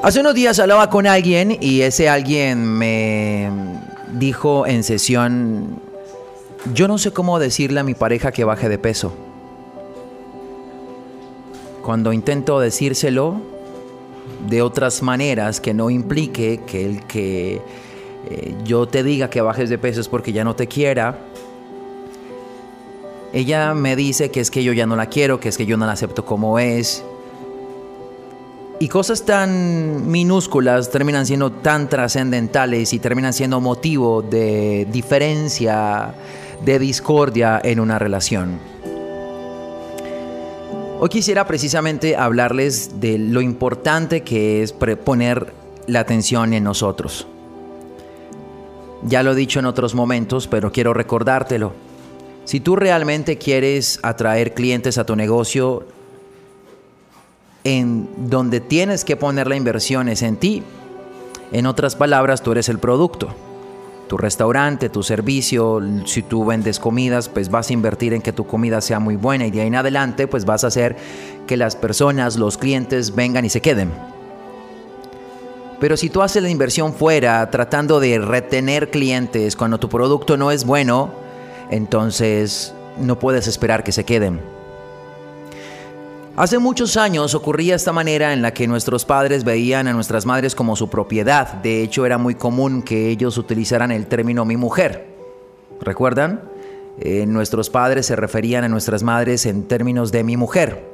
Hace unos días hablaba con alguien y ese alguien me dijo en sesión, yo no sé cómo decirle a mi pareja que baje de peso. Cuando intento decírselo de otras maneras que no implique que el que eh, yo te diga que bajes de peso es porque ya no te quiera, ella me dice que es que yo ya no la quiero, que es que yo no la acepto como es, y cosas tan minúsculas terminan siendo tan trascendentales y terminan siendo motivo de diferencia, de discordia en una relación. Hoy quisiera precisamente hablarles de lo importante que es poner la atención en nosotros. Ya lo he dicho en otros momentos, pero quiero recordártelo. Si tú realmente quieres atraer clientes a tu negocio, en donde tienes que poner la inversión es en ti. En otras palabras, tú eres el producto. Tu restaurante, tu servicio, si tú vendes comidas, pues vas a invertir en que tu comida sea muy buena y de ahí en adelante pues vas a hacer que las personas, los clientes vengan y se queden. Pero si tú haces la inversión fuera tratando de retener clientes cuando tu producto no es bueno, entonces no puedes esperar que se queden. Hace muchos años ocurría esta manera en la que nuestros padres veían a nuestras madres como su propiedad. De hecho, era muy común que ellos utilizaran el término mi mujer. ¿Recuerdan? Eh, nuestros padres se referían a nuestras madres en términos de mi mujer.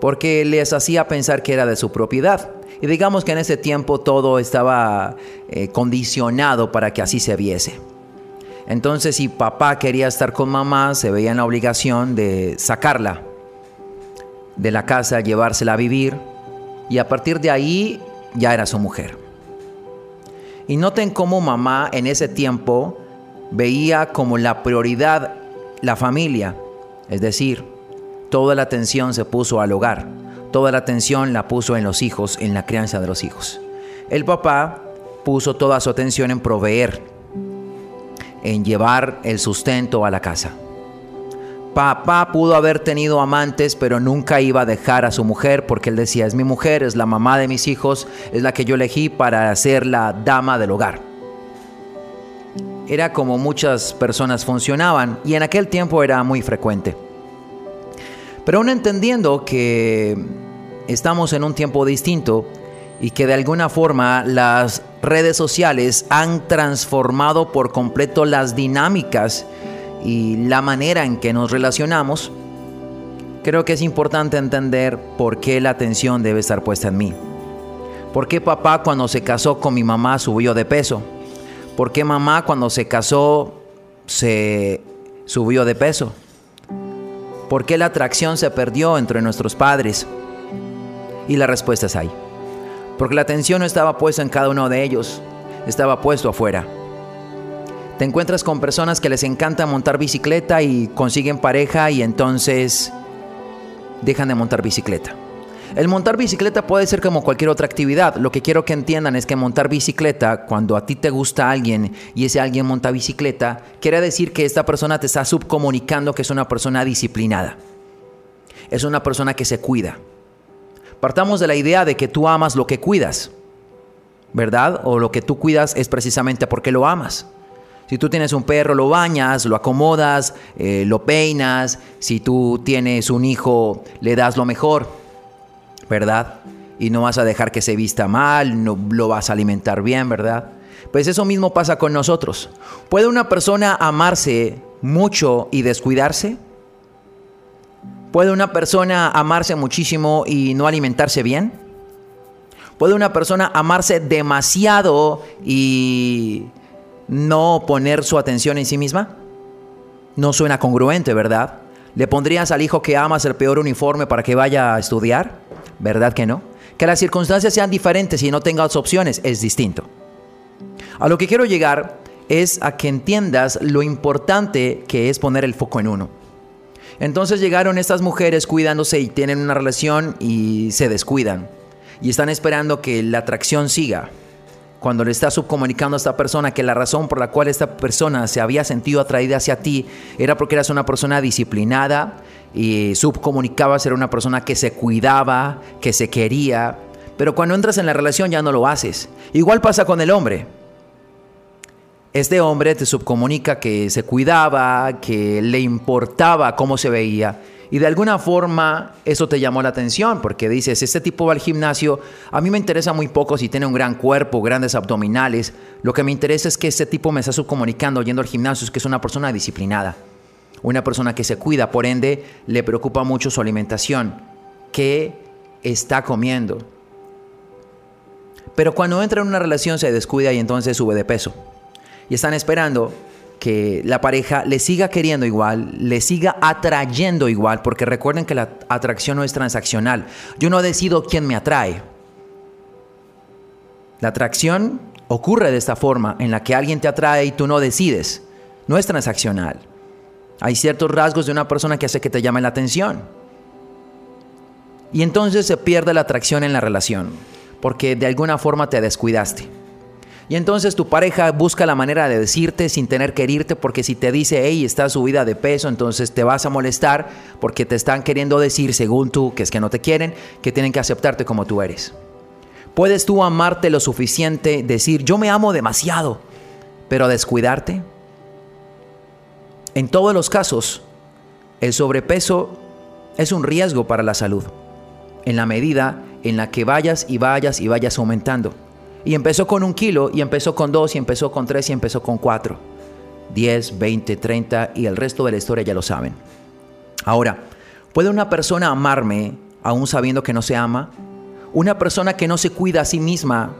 Porque les hacía pensar que era de su propiedad. Y digamos que en ese tiempo todo estaba eh, condicionado para que así se viese. Entonces, si papá quería estar con mamá, se veía en la obligación de sacarla de la casa, llevársela a vivir y a partir de ahí ya era su mujer. Y noten cómo mamá en ese tiempo veía como la prioridad la familia, es decir, toda la atención se puso al hogar, toda la atención la puso en los hijos, en la crianza de los hijos. El papá puso toda su atención en proveer, en llevar el sustento a la casa. Papá pudo haber tenido amantes, pero nunca iba a dejar a su mujer porque él decía, es mi mujer, es la mamá de mis hijos, es la que yo elegí para ser la dama del hogar. Era como muchas personas funcionaban y en aquel tiempo era muy frecuente. Pero aún entendiendo que estamos en un tiempo distinto y que de alguna forma las redes sociales han transformado por completo las dinámicas y la manera en que nos relacionamos, creo que es importante entender por qué la atención debe estar puesta en mí. ¿Por qué papá cuando se casó con mi mamá subió de peso? ¿Por qué mamá cuando se casó se subió de peso? ¿Por qué la atracción se perdió entre nuestros padres? Y la respuesta es ahí. Porque la atención no estaba puesta en cada uno de ellos, estaba puesto afuera. Te encuentras con personas que les encanta montar bicicleta y consiguen pareja y entonces dejan de montar bicicleta. El montar bicicleta puede ser como cualquier otra actividad. Lo que quiero que entiendan es que montar bicicleta, cuando a ti te gusta alguien y ese alguien monta bicicleta, quiere decir que esta persona te está subcomunicando que es una persona disciplinada. Es una persona que se cuida. Partamos de la idea de que tú amas lo que cuidas, ¿verdad? O lo que tú cuidas es precisamente porque lo amas. Si tú tienes un perro, lo bañas, lo acomodas, eh, lo peinas. Si tú tienes un hijo, le das lo mejor, ¿verdad? Y no vas a dejar que se vista mal, no lo vas a alimentar bien, ¿verdad? Pues eso mismo pasa con nosotros. ¿Puede una persona amarse mucho y descuidarse? ¿Puede una persona amarse muchísimo y no alimentarse bien? ¿Puede una persona amarse demasiado y no poner su atención en sí misma? No suena congruente, ¿verdad? ¿Le pondrías al hijo que amas el peor uniforme para que vaya a estudiar? ¿Verdad que no? Que las circunstancias sean diferentes y no tengas opciones es distinto. A lo que quiero llegar es a que entiendas lo importante que es poner el foco en uno. Entonces llegaron estas mujeres cuidándose y tienen una relación y se descuidan. Y están esperando que la atracción siga. Cuando le estás subcomunicando a esta persona que la razón por la cual esta persona se había sentido atraída hacia ti era porque eras una persona disciplinada y subcomunicaba ser una persona que se cuidaba, que se quería. Pero cuando entras en la relación ya no lo haces. Igual pasa con el hombre. Este hombre te subcomunica que se cuidaba, que le importaba cómo se veía. Y de alguna forma eso te llamó la atención porque dices, este tipo va al gimnasio, a mí me interesa muy poco si tiene un gran cuerpo, grandes abdominales. Lo que me interesa es que este tipo me está subcomunicando yendo al gimnasio, es que es una persona disciplinada, una persona que se cuida, por ende le preocupa mucho su alimentación, qué está comiendo. Pero cuando entra en una relación se descuida y entonces sube de peso y están esperando que la pareja le siga queriendo igual, le siga atrayendo igual, porque recuerden que la atracción no es transaccional. Yo no decido quién me atrae. La atracción ocurre de esta forma, en la que alguien te atrae y tú no decides. No es transaccional. Hay ciertos rasgos de una persona que hace que te llame la atención. Y entonces se pierde la atracción en la relación, porque de alguna forma te descuidaste. Y entonces tu pareja busca la manera de decirte sin tener que herirte, porque si te dice, hey, estás subida de peso, entonces te vas a molestar porque te están queriendo decir, según tú, que es que no te quieren, que tienen que aceptarte como tú eres. ¿Puedes tú amarte lo suficiente, decir, yo me amo demasiado, pero descuidarte? En todos los casos, el sobrepeso es un riesgo para la salud, en la medida en la que vayas y vayas y vayas aumentando. Y empezó con un kilo, y empezó con dos, y empezó con tres, y empezó con cuatro. Diez, veinte, treinta, y el resto de la historia ya lo saben. Ahora, ¿puede una persona amarme aún sabiendo que no se ama? Una persona que no se cuida a sí misma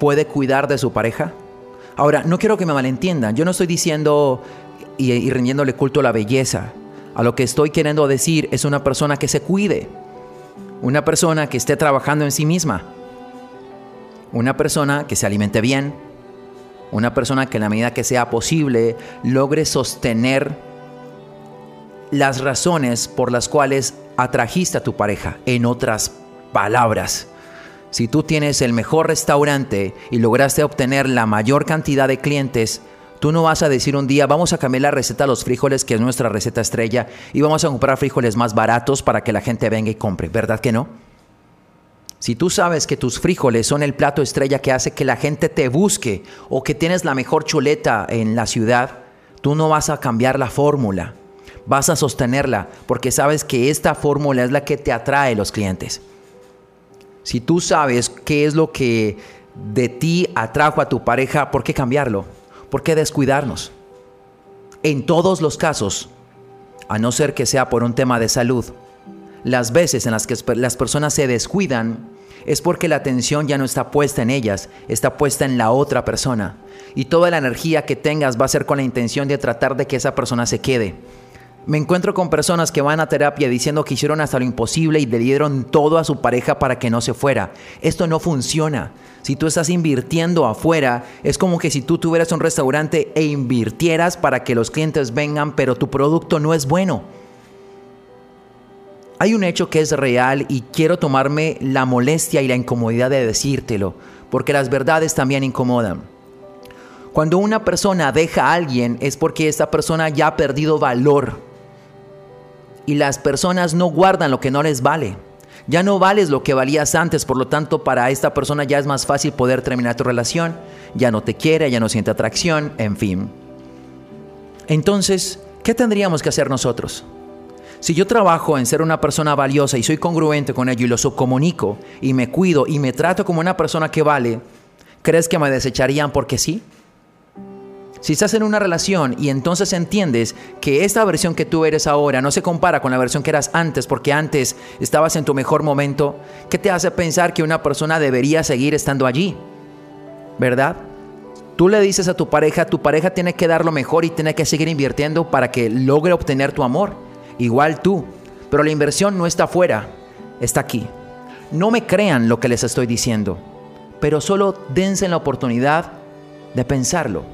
puede cuidar de su pareja. Ahora, no quiero que me malentiendan. Yo no estoy diciendo y, y rindiéndole culto a la belleza. A lo que estoy queriendo decir es una persona que se cuide. Una persona que esté trabajando en sí misma una persona que se alimente bien, una persona que en la medida que sea posible logre sostener las razones por las cuales atrajiste a tu pareja. En otras palabras, si tú tienes el mejor restaurante y lograste obtener la mayor cantidad de clientes, tú no vas a decir un día, vamos a cambiar la receta de los frijoles, que es nuestra receta estrella, y vamos a comprar frijoles más baratos para que la gente venga y compre. ¿Verdad que no? Si tú sabes que tus frijoles son el plato estrella que hace que la gente te busque o que tienes la mejor chuleta en la ciudad, tú no vas a cambiar la fórmula. Vas a sostenerla porque sabes que esta fórmula es la que te atrae los clientes. Si tú sabes qué es lo que de ti atrajo a tu pareja, ¿por qué cambiarlo? ¿Por qué descuidarnos? En todos los casos, a no ser que sea por un tema de salud, las veces en las que las personas se descuidan es porque la atención ya no está puesta en ellas, está puesta en la otra persona. Y toda la energía que tengas va a ser con la intención de tratar de que esa persona se quede. Me encuentro con personas que van a terapia diciendo que hicieron hasta lo imposible y le dieron todo a su pareja para que no se fuera. Esto no funciona. Si tú estás invirtiendo afuera, es como que si tú tuvieras un restaurante e invirtieras para que los clientes vengan, pero tu producto no es bueno hay un hecho que es real y quiero tomarme la molestia y la incomodidad de decírtelo, porque las verdades también incomodan. Cuando una persona deja a alguien es porque esta persona ya ha perdido valor. Y las personas no guardan lo que no les vale. Ya no vales lo que valías antes, por lo tanto para esta persona ya es más fácil poder terminar tu relación, ya no te quiere, ya no siente atracción, en fin. Entonces, ¿qué tendríamos que hacer nosotros? Si yo trabajo en ser una persona valiosa y soy congruente con ello y lo comunico y me cuido y me trato como una persona que vale, ¿crees que me desecharían porque sí? Si estás en una relación y entonces entiendes que esta versión que tú eres ahora no se compara con la versión que eras antes porque antes estabas en tu mejor momento, ¿qué te hace pensar que una persona debería seguir estando allí? ¿Verdad? Tú le dices a tu pareja, tu pareja tiene que dar lo mejor y tiene que seguir invirtiendo para que logre obtener tu amor. Igual tú. Pero la inversión no está afuera, está aquí. No me crean lo que les estoy diciendo, pero solo dense la oportunidad de pensarlo.